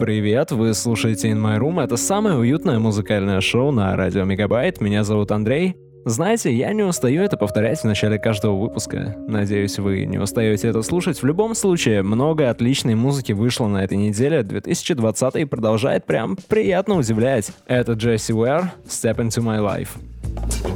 Привет, вы слушаете In My Room. Это самое уютное музыкальное шоу на радио Мегабайт. Меня зовут Андрей. Знаете, я не устаю это повторять в начале каждого выпуска. Надеюсь, вы не устаете это слушать. В любом случае, много отличной музыки вышло на этой неделе. 2020 продолжает прям приятно удивлять. Это Джесси Уэр, Step Into My Life.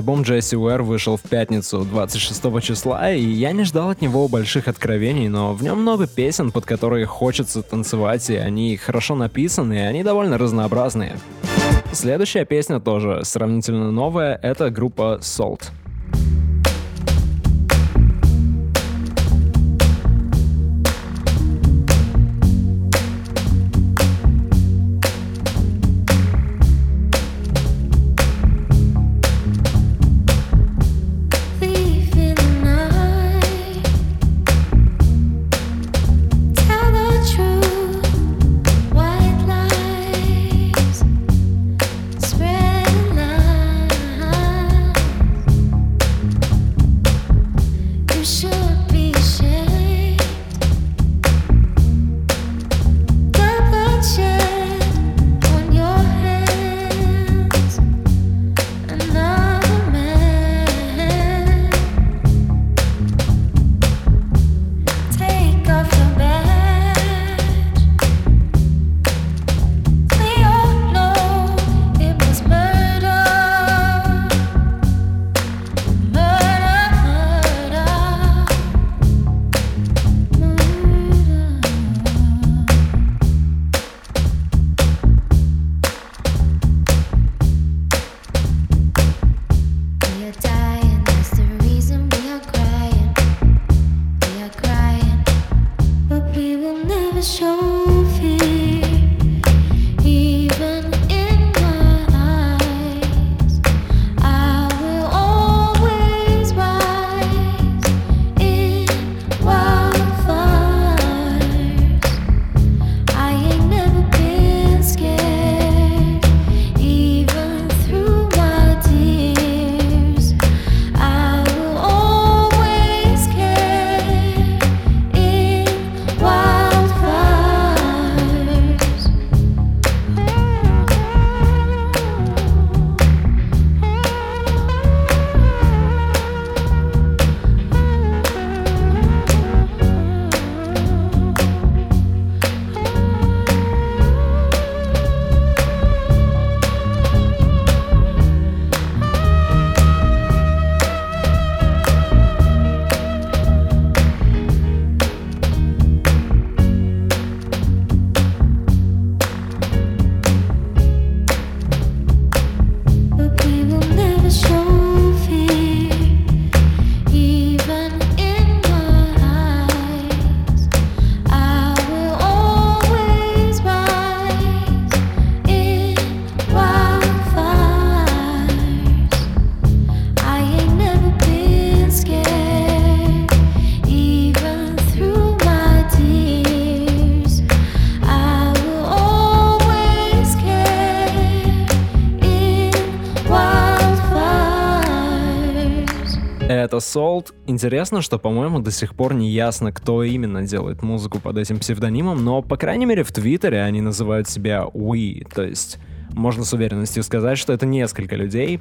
Альбом Джесси Уэр вышел в пятницу 26 числа, и я не ждал от него больших откровений, но в нем много песен, под которые хочется танцевать, и они хорошо написаны, и они довольно разнообразные. Следующая песня тоже сравнительно новая, это группа Salt. Salt. Интересно, что, по-моему, до сих пор не ясно, кто именно делает музыку под этим псевдонимом, но, по крайней мере, в Твиттере они называют себя We, то есть можно с уверенностью сказать, что это несколько людей,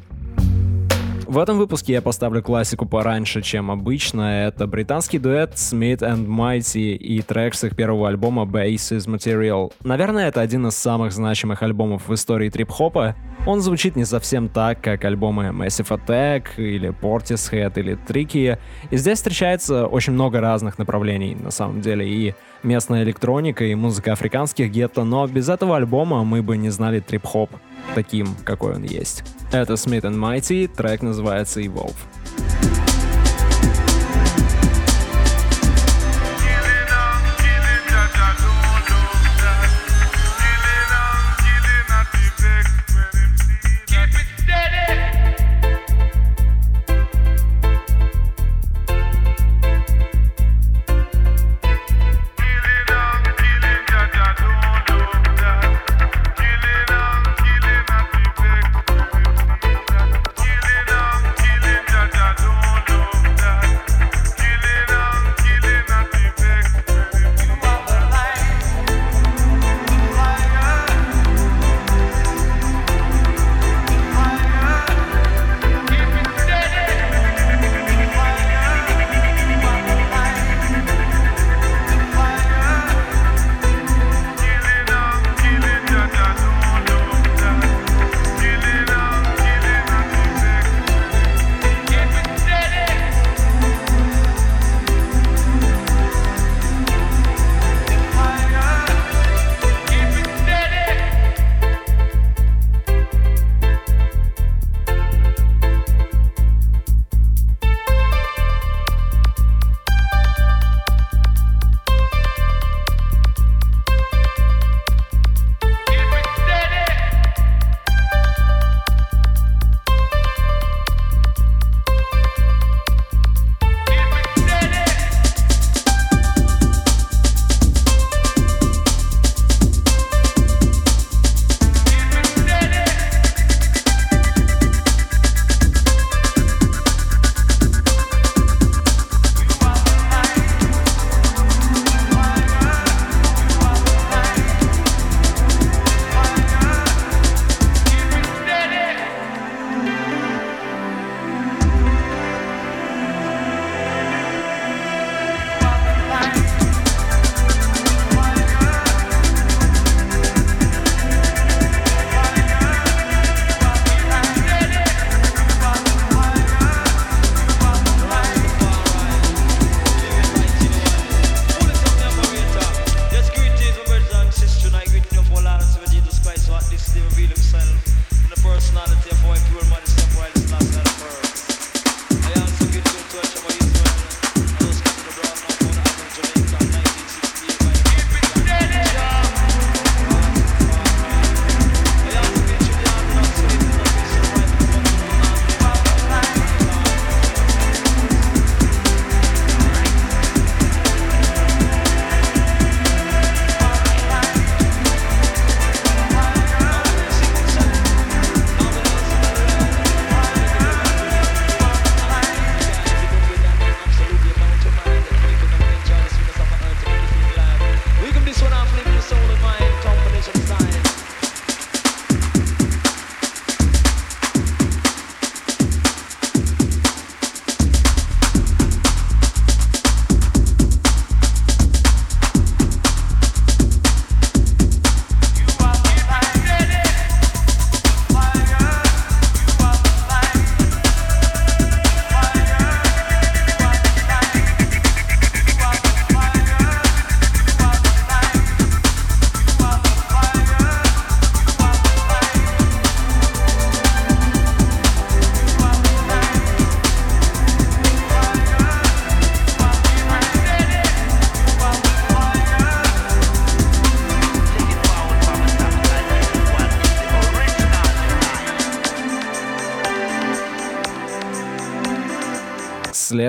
в этом выпуске я поставлю классику пораньше, чем обычно. Это британский дуэт Smith and Mighty и трек с их первого альбома Basis Material. Наверное, это один из самых значимых альбомов в истории трип-хопа. Он звучит не совсем так, как альбомы Massive Attack или Portishead или Tricky. И здесь встречается очень много разных направлений, на самом деле, и местная электроника, и музыка африканских гетто, но без этого альбома мы бы не знали трип-хоп таким, какой он есть. Это Smith Mighty, трек называется Evolve.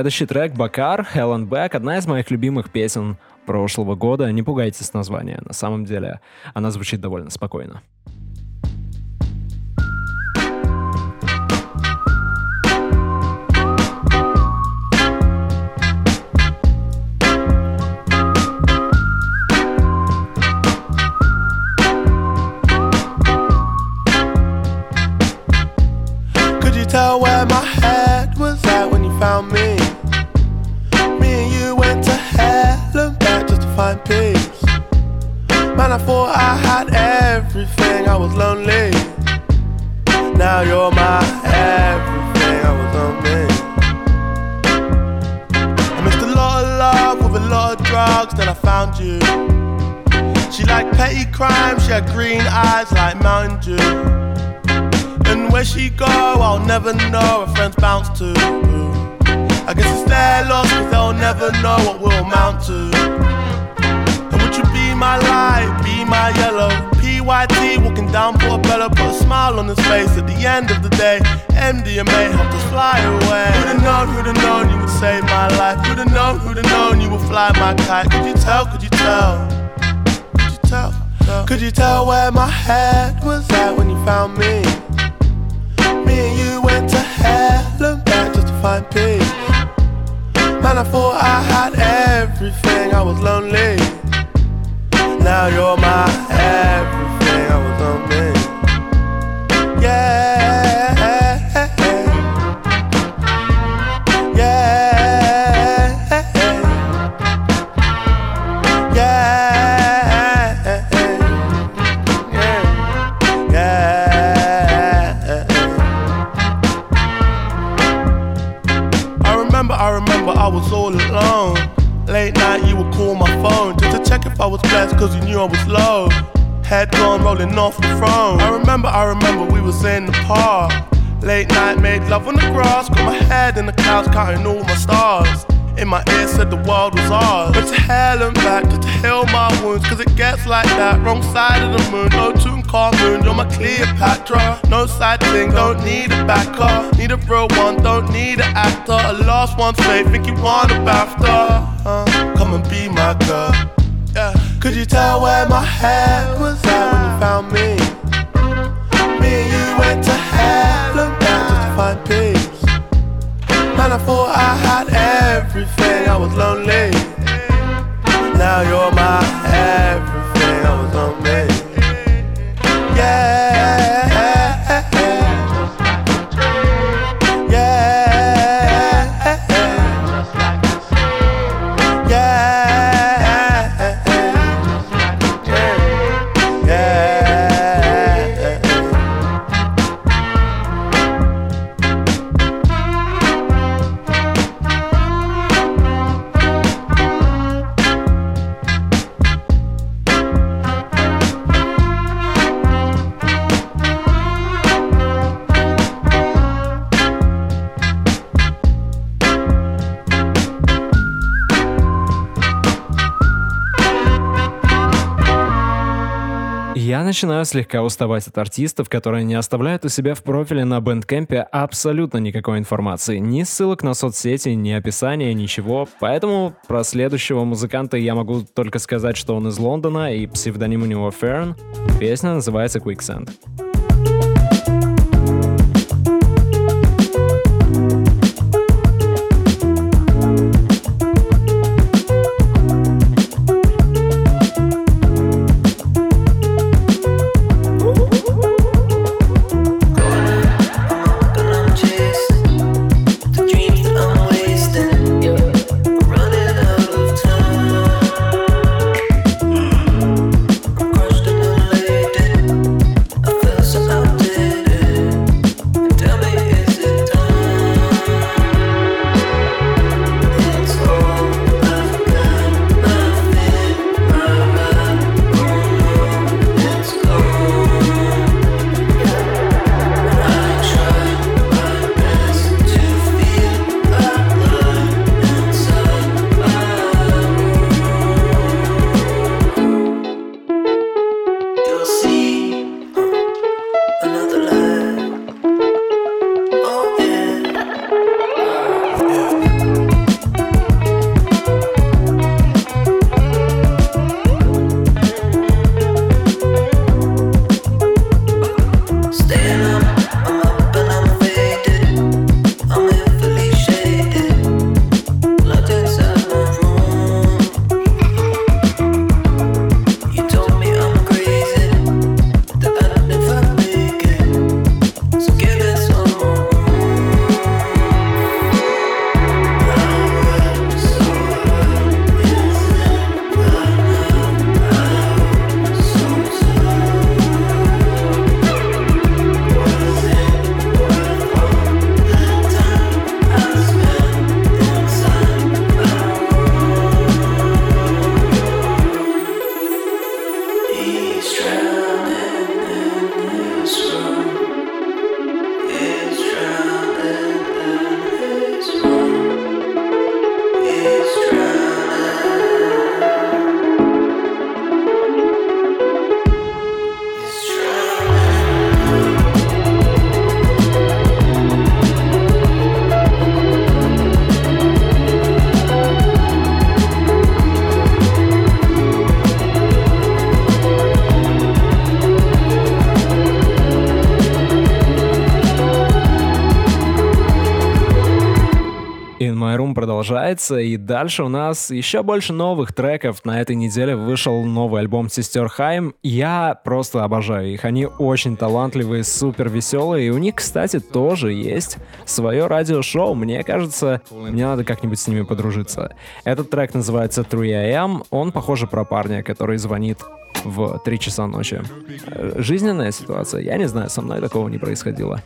Следующий трек «Бакар», Hell Back, одна из моих любимых песен прошлого года. Не пугайтесь названия, на самом деле она звучит довольно спокойно. around you. She liked petty crime, she had green eyes like Mountain Dew. And where she go, I'll never know, her friends bounce to. I guess it's their loss, cause they'll never know what we'll amount to. And would you be my light, be my yellow? MDMA helped us fly away. Who'd have known, who'd have known you would save my life? Who'd have known, who'd have known you would fly my kite? Could you tell, could you tell? Could you tell? Could you tell where my head was at when you found me? Me and you went to hell and back just to find peace. Man, I thought I had everything, I was lonely. Now you're my everything, I was lonely. Yeah. Yeah. Yeah. I remember I was all alone. Late night, you would call my phone just to check if I was blessed cause you knew I was low. Head gone rolling off the throne. I remember, I remember we was in the park. Late night, made love on the grass. Got my head in the clouds, counting all my stars. In my ear said the world was ours. But to hell and back, to heal my wounds. Cause it gets like that, wrong side of the moon. No tune, car moon, you're my Cleopatra. No side thing, don't need a backer. Need a real one, don't need an actor. A lost one's faith, think you want a BAFTA. Uh, come and be my girl. Could you tell where my head was at when you found me? Me and you went to and back just to find peace. Man, I thought I had everything, I was lonely. Now you're my everything, начинаю слегка уставать от артистов, которые не оставляют у себя в профиле на бэндкэмпе абсолютно никакой информации. Ни ссылок на соцсети, ни описания, ничего. Поэтому про следующего музыканта я могу только сказать, что он из Лондона и псевдоним у него Ферн. Песня называется Quicksand. продолжается, и дальше у нас еще больше новых треков. На этой неделе вышел новый альбом «Сестер Хайм». Я просто обожаю их. Они очень талантливые, супер веселые, и у них, кстати, тоже есть свое радиошоу. Мне кажется, мне надо как-нибудь с ними подружиться. Этот трек называется 3AM. А эм». Он, похоже, про парня, который звонит в 3 часа ночи. Э, жизненная ситуация. Я не знаю, со мной такого не происходило.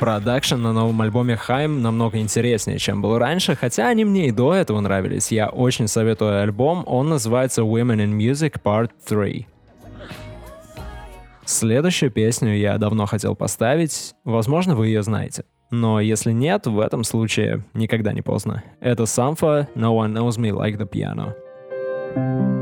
Продакшн на новом альбоме Хайм намного интереснее, чем был раньше, хотя они мне и до этого нравились. Я очень советую альбом, он называется Women in Music Part 3. Следующую песню я давно хотел поставить, возможно, вы ее знаете. Но если нет, в этом случае никогда не поздно. Это Самфа «No One Knows Me Like the Piano». thank you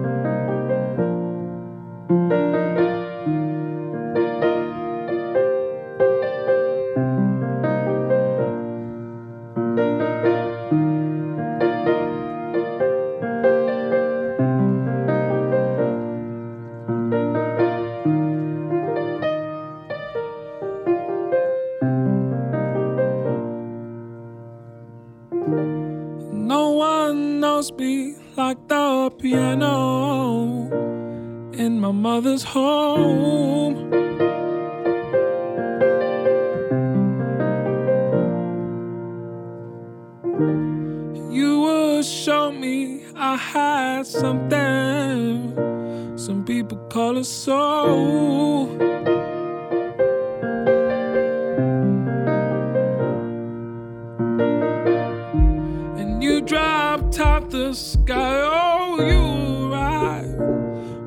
sky. Oh, you arrived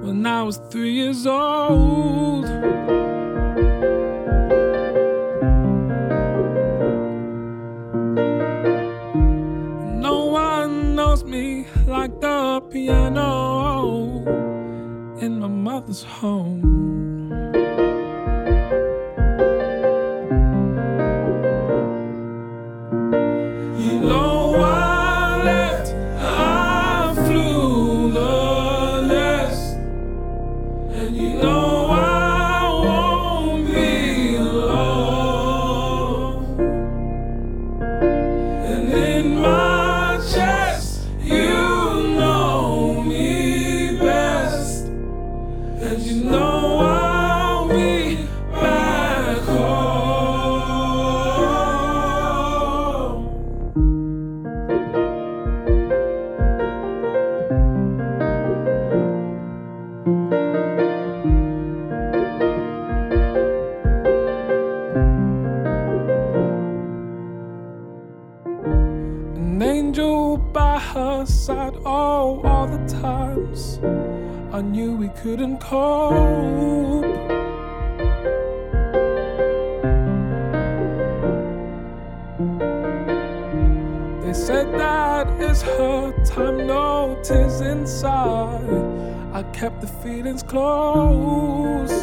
when I was three years old. No one knows me like the piano in my mother's home. Her side, oh, all the times I knew we couldn't cope. They said that is her time, no tears inside. I kept the feelings close.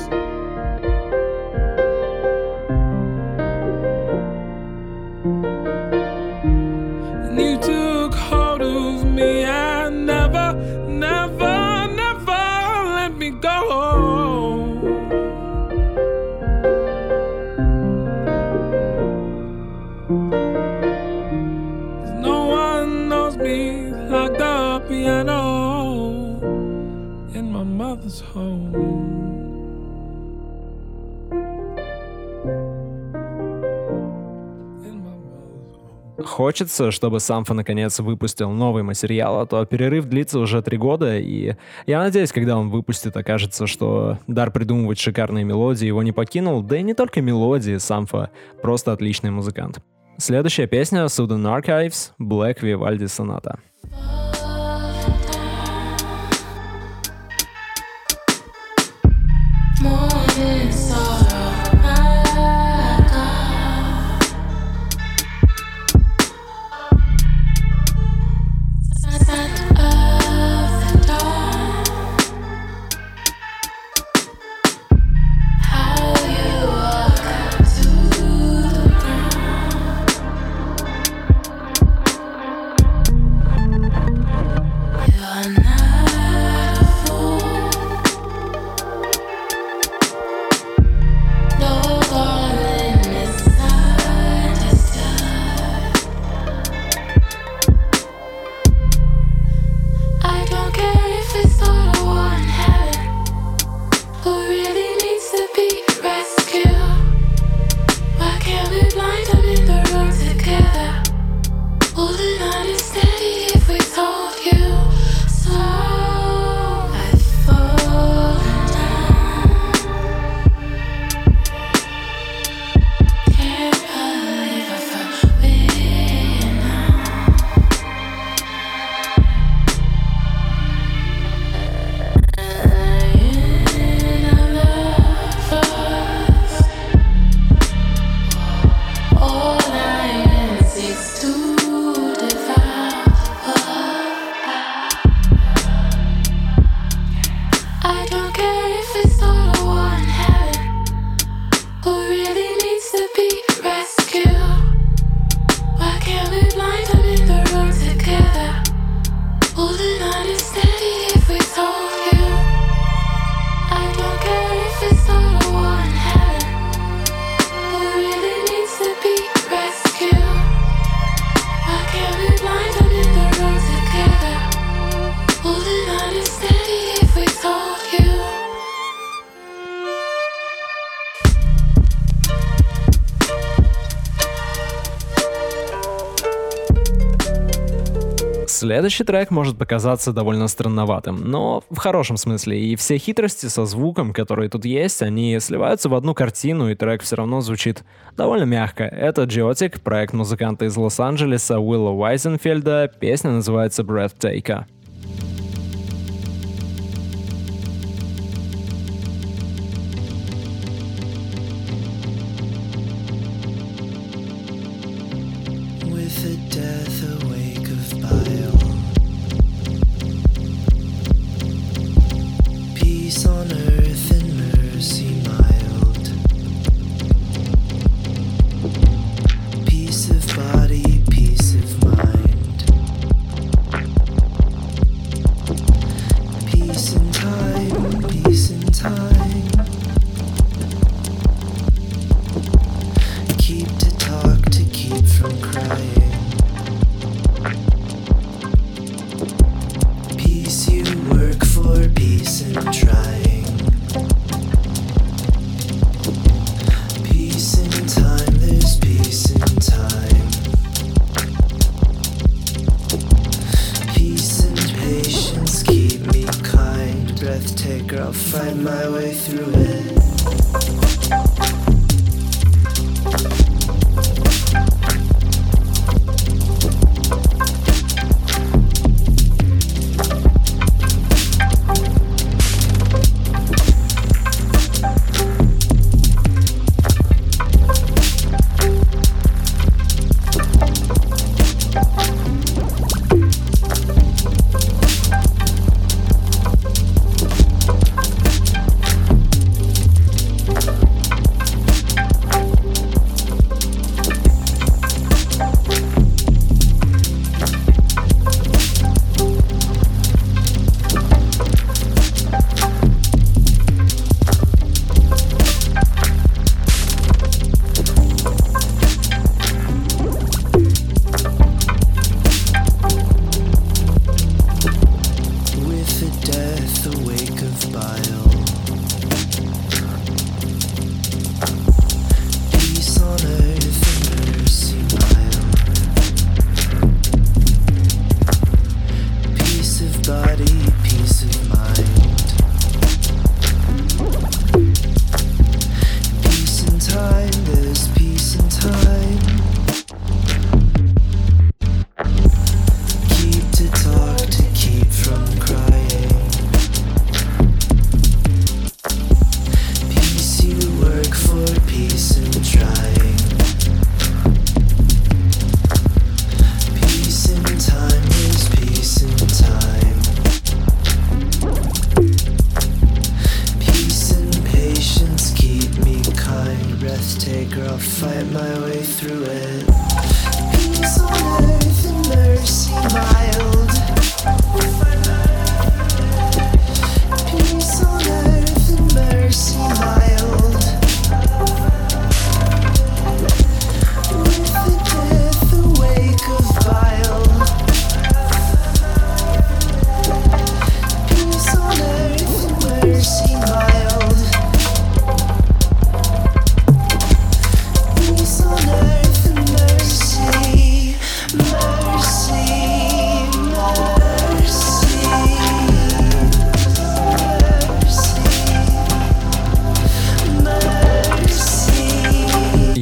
Хочется, чтобы Самфа наконец выпустил новый материал, а то перерыв длится уже три года, и я надеюсь, когда он выпустит, окажется, что дар придумывать шикарные мелодии его не покинул, да и не только мелодии, Самфа просто отличный музыкант. Следующая песня Sudden Archives Black Vivaldi Sonata. Следующий трек может показаться довольно странноватым, но в хорошем смысле, и все хитрости со звуком, которые тут есть, они сливаются в одну картину, и трек все равно звучит довольно мягко. Это Geotic, проект музыканта из Лос-Анджелеса Уилла Уайзенфельда, песня называется. With I'll find my way through it.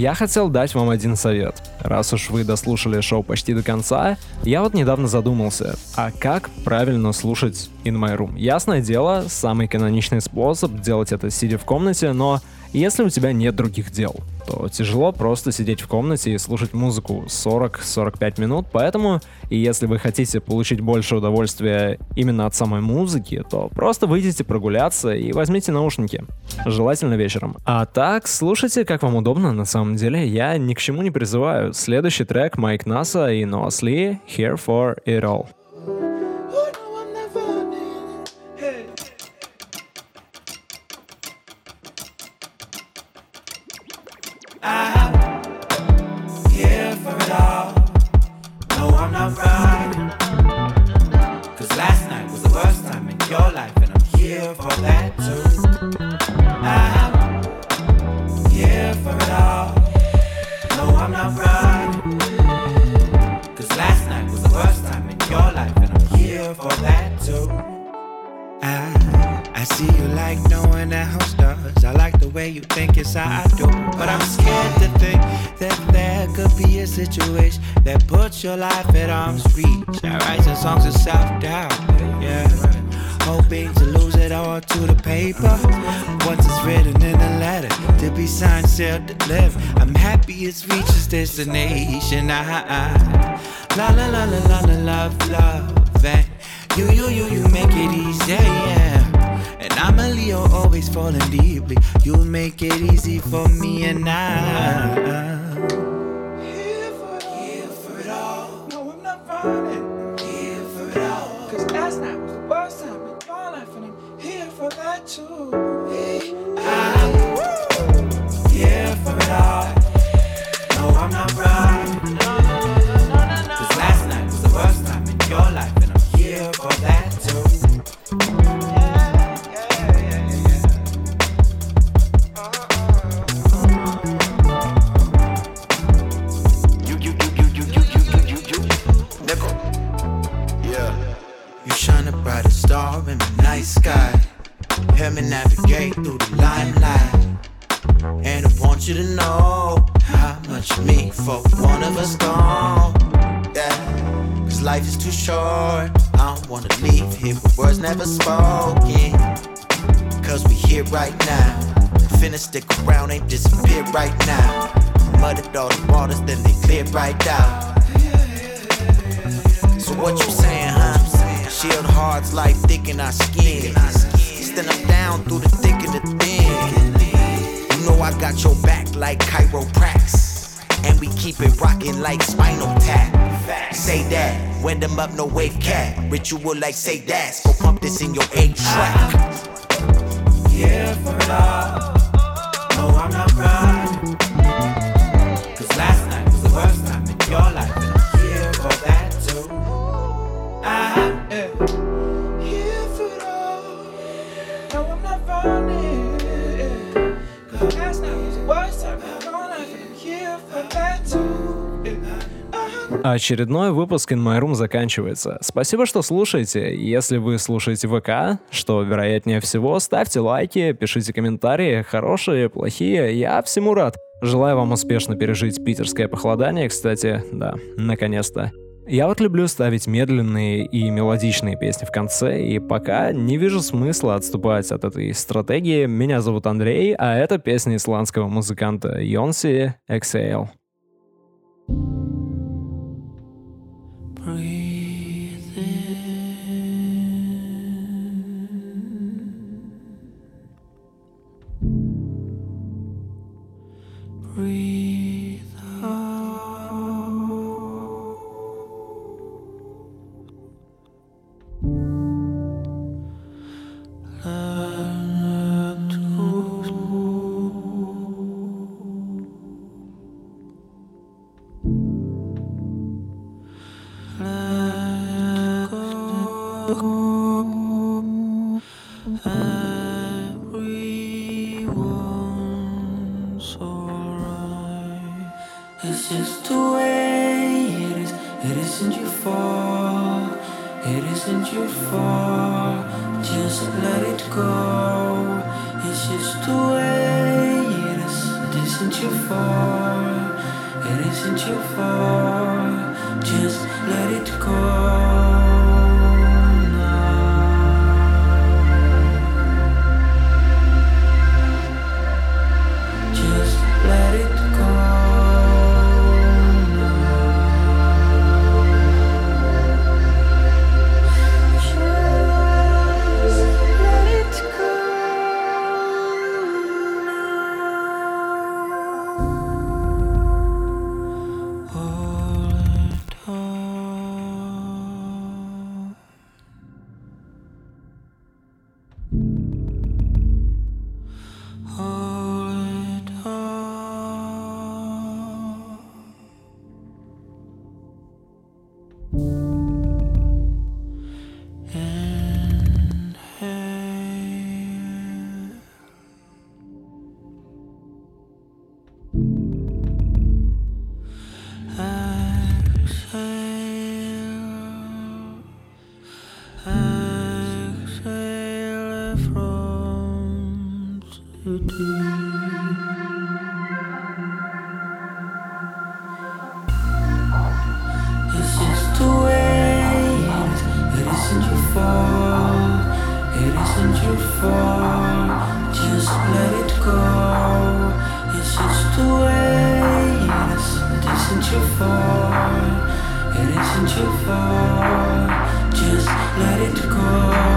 Я хотел дать вам один совет. Раз уж вы дослушали шоу почти до конца, я вот недавно задумался, а как правильно слушать In My Room? Ясное дело, самый каноничный способ делать это сидя в комнате, но если у тебя нет других дел, то тяжело просто сидеть в комнате и слушать музыку 40-45 минут, поэтому и если вы хотите получить больше удовольствия именно от самой музыки, то просто выйдите прогуляться и возьмите наушники. Желательно вечером. А так, слушайте, как вам удобно на самом деле, я ни к чему не призываю. Следующий трек Майк Наса и Ноас Ли «Here for It All». Here for that too. I'm here for it all. No, I'm not riding. Cause last night was the worst time in your life, and I'm here for that too. I, I see you like no one else does. I like the way you think it's how I do. But I'm scared to think that there could be a situation that puts your life at arm's reach. I write some songs of self doubt, yeah. Hoping to lose it all to the paper. Once it's written in a letter to be signed, sealed, delivered. I'm happy it's reached its destination. I, I, la la la la la la love, love. And you, you, you, you make it easy, yeah. And I'm a Leo, always falling deeply. You make it easy for me and I. You shine a brighter star in the night sky. Time me navigate through the limelight. And I want you to know how much mean for one of us gone. Yeah, cause life is too short. I don't wanna leave here with words never spoken. Cause we here right now. Finna stick around, ain't disappear right now. Muddied all the waters, then they clear right out. So what you saying, huh? Shield hearts like thick in our skin. Stand up down through the thick and the thin. You know I got your back like chiroprax. And we keep it rocking like spinal tap. Say that, when them up, no wave cat. Ritual like say that. Go pump this in your A track. Here for it Очередной выпуск In My Room заканчивается. Спасибо, что слушаете. Если вы слушаете ВК, что вероятнее всего, ставьте лайки, пишите комментарии, хорошие, плохие, я всему рад. Желаю вам успешно пережить питерское похолодание, кстати, да, наконец-то. Я вот люблю ставить медленные и мелодичные песни в конце, и пока не вижу смысла отступать от этой стратегии. Меня зовут Андрей, а это песня исландского музыканта Йонси «Exhale». Breathe It isn't your fault. Just let it go. It's just the way it is. It isn't your fault. It isn't your fault. Just let it go. It isn't your fault. Just let it go.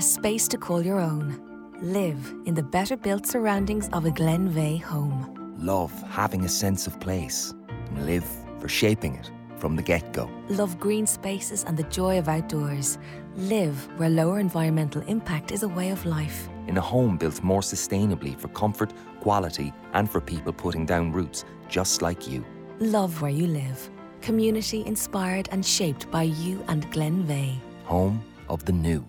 A space to call your own. Live in the better built surroundings of a Glenveagh home. Love having a sense of place. And live for shaping it from the get go. Love green spaces and the joy of outdoors. Live where lower environmental impact is a way of life. In a home built more sustainably for comfort, quality, and for people putting down roots just like you. Love where you live. Community inspired and shaped by you and Glenveagh. Home of the new.